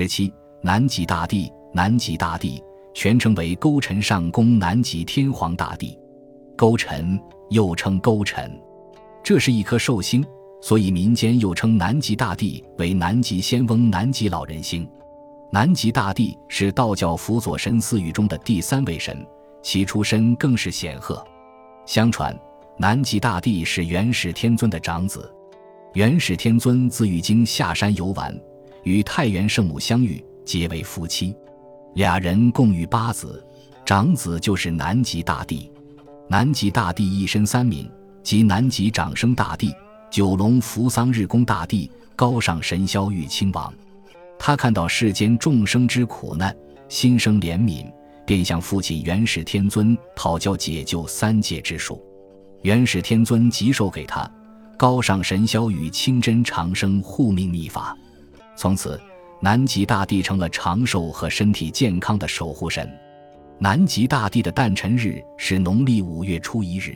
十七，南极大帝，南极大帝全称为勾陈上宫南极天皇大帝。勾陈又称勾陈，这是一颗寿星，所以民间又称南极大帝为南极仙翁、南极老人星。南极大帝是道教辅佐神四域中的第三位神，其出身更是显赫。相传，南极大帝是元始天尊的长子。元始天尊自玉京下山游玩，与太元圣母相遇，结为夫妻。俩人共育八子，长子就是南极大帝。南极大帝一身三名，即南极长生大帝、九龙扶桑日宫大帝、高尚神霄玉清王。他看到世间众生之苦难，心生怜悯，便向父亲元始天尊讨教解救三界之术。元始天尊即授给他高尚神霄与清真长生护命秘法。从此，南极大帝成了长寿和身体健康的守护神。南极大帝的诞辰日是农历五月初一日。